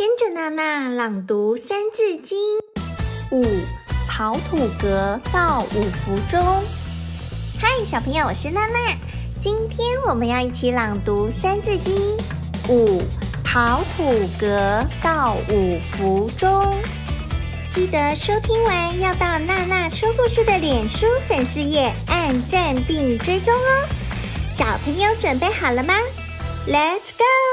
跟着娜娜朗读《三字经》。五，刨土革到五福中。嗨，小朋友，我是娜娜。今天我们要一起朗读《三字经》。五，刨土革到五福中。记得收听完要到娜娜说故事的脸书粉丝页按赞并追踪哦。小朋友准备好了吗？Let's go！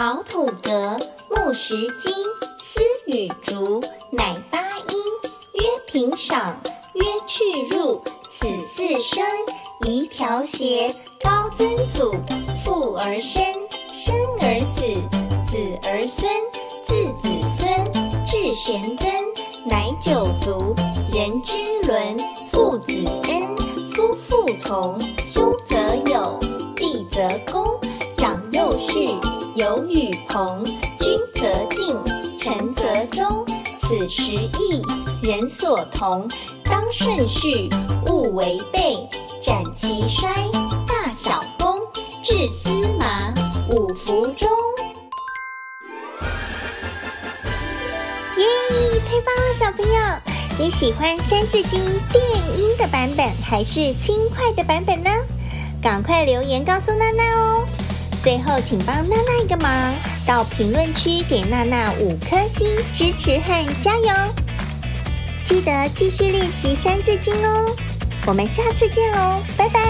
陶土革，木石金，丝与竹，乃八音。曰平赏，曰去入，此四声。一条鞋，高曾祖，父而身，身而子，子而孙，自子孙，至玄曾，乃九族。人之伦，父子恩，夫妇从，兄则友，弟则恭，长幼序，友与朋，君则敬，臣则忠。此十义，人所同，当顺序，勿违背。展其衰，大小功，治司马，五福中。耶，太棒了，小朋友！你喜欢《三字经》电音的版本还是轻快的版本呢？赶快留言告诉娜娜哦！最后，请帮娜娜一个忙，到评论区给娜娜五颗星支持和加油！记得继续练习《三字经》哦。我们下次见喽，拜拜。